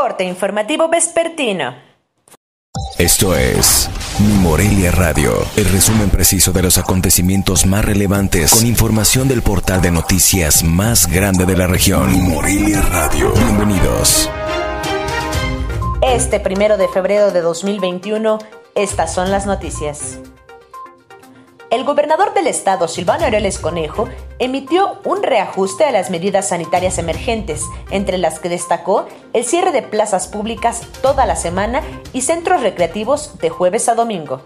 Corte informativo vespertino. Esto es Mi Morelia Radio, el resumen preciso de los acontecimientos más relevantes con información del portal de noticias más grande de la región. Mi Morelia Radio. Bienvenidos. Este primero de febrero de 2021, estas son las noticias. El gobernador del estado, Silvano Aureoles Conejo, emitió un reajuste a las medidas sanitarias emergentes, entre las que destacó el cierre de plazas públicas toda la semana y centros recreativos de jueves a domingo.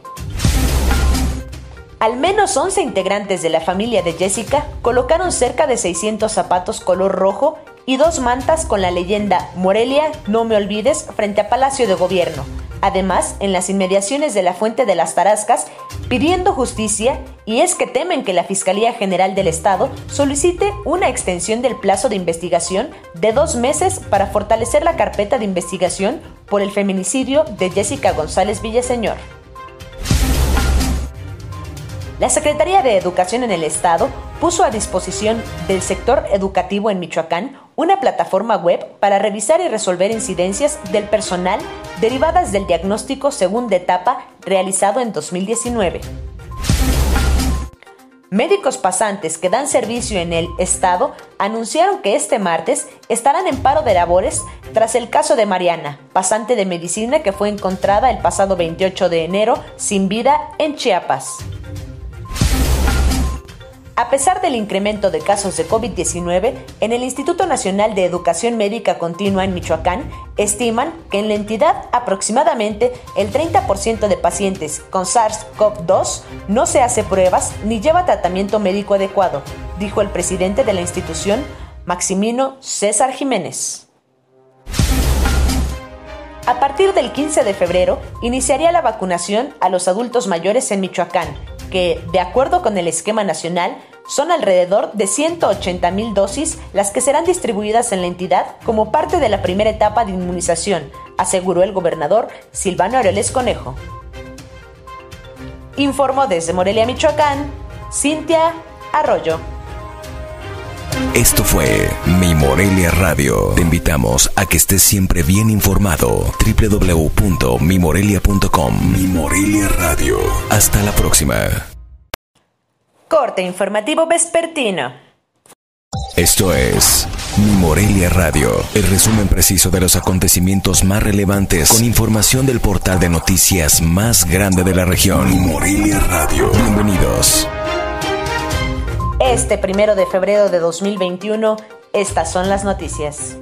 Al menos 11 integrantes de la familia de Jessica colocaron cerca de 600 zapatos color rojo y dos mantas con la leyenda Morelia, no me olvides frente a Palacio de Gobierno, además en las inmediaciones de la Fuente de las Tarascas, pidiendo justicia y es que temen que la Fiscalía General del Estado solicite una extensión del plazo de investigación de dos meses para fortalecer la carpeta de investigación por el feminicidio de Jessica González Villaseñor. La Secretaría de Educación en el Estado puso a disposición del sector educativo en Michoacán una plataforma web para revisar y resolver incidencias del personal derivadas del diagnóstico segunda etapa realizado en 2019. Médicos pasantes que dan servicio en el Estado anunciaron que este martes estarán en paro de labores tras el caso de Mariana, pasante de medicina que fue encontrada el pasado 28 de enero sin vida en Chiapas. A pesar del incremento de casos de COVID-19, en el Instituto Nacional de Educación Médica Continua en Michoacán estiman que en la entidad aproximadamente el 30% de pacientes con SARS-CoV-2 no se hace pruebas ni lleva tratamiento médico adecuado, dijo el presidente de la institución, Maximino César Jiménez. A partir del 15 de febrero iniciaría la vacunación a los adultos mayores en Michoacán que, de acuerdo con el esquema nacional, son alrededor de 180 mil dosis las que serán distribuidas en la entidad como parte de la primera etapa de inmunización, aseguró el gobernador Silvano Aureoles Conejo. Informó desde Morelia, Michoacán, Cintia Arroyo. Esto fue Mi Morelia Radio. Te invitamos a que estés siempre bien informado. www.mimorelia.com Mi Morelia Radio. Hasta la próxima. Corte informativo vespertino. Esto es Mi Morelia Radio, el resumen preciso de los acontecimientos más relevantes con información del portal de noticias más grande de la región. Mi Morelia Radio. Bienvenidos. Este primero de febrero de 2021, estas son las noticias.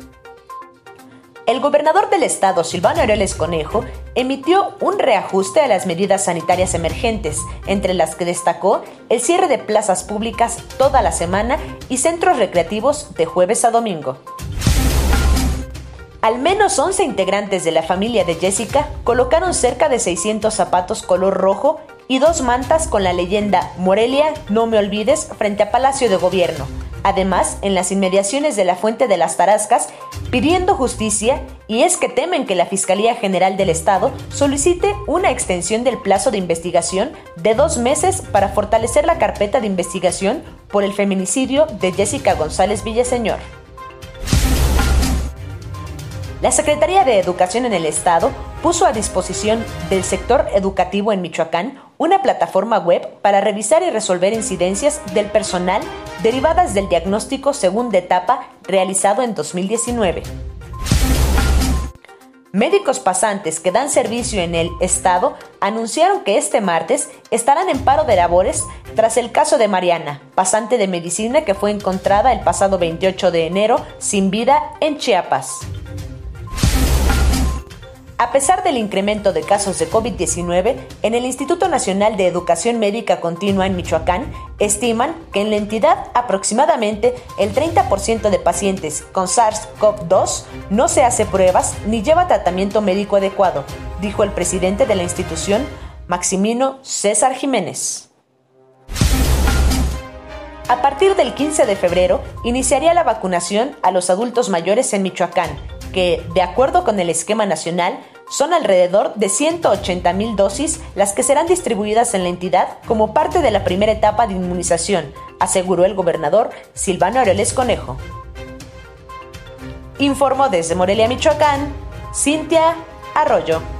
El gobernador del estado, Silvano Aureoles Conejo, emitió un reajuste a las medidas sanitarias emergentes, entre las que destacó el cierre de plazas públicas toda la semana y centros recreativos de jueves a domingo. Al menos 11 integrantes de la familia de Jessica colocaron cerca de 600 zapatos color rojo y dos mantas con la leyenda Morelia, no me olvides frente a Palacio de Gobierno. Además, en las inmediaciones de la Fuente de las Tarascas, pidiendo justicia y es que temen que la Fiscalía General del Estado solicite una extensión del plazo de investigación de dos meses para fortalecer la carpeta de investigación por el feminicidio de Jessica González Villaseñor. La Secretaría de Educación en el Estado puso a disposición del sector educativo en Michoacán una plataforma web para revisar y resolver incidencias del personal derivadas del diagnóstico segunda etapa realizado en 2019. Médicos pasantes que dan servicio en el estado anunciaron que este martes estarán en paro de labores tras el caso de Mariana, pasante de medicina que fue encontrada el pasado 28 de enero sin vida en Chiapas. A pesar del incremento de casos de COVID-19, en el Instituto Nacional de Educación Médica Continua en Michoacán estiman que en la entidad aproximadamente el 30% de pacientes con SARS-CoV-2 no se hace pruebas ni lleva tratamiento médico adecuado, dijo el presidente de la institución, Maximino César Jiménez. A partir del 15 de febrero iniciaría la vacunación a los adultos mayores en Michoacán que, de acuerdo con el esquema nacional, son alrededor de 180 mil dosis las que serán distribuidas en la entidad como parte de la primera etapa de inmunización, aseguró el gobernador Silvano Aureoles Conejo. Informó desde Morelia, Michoacán, Cintia Arroyo.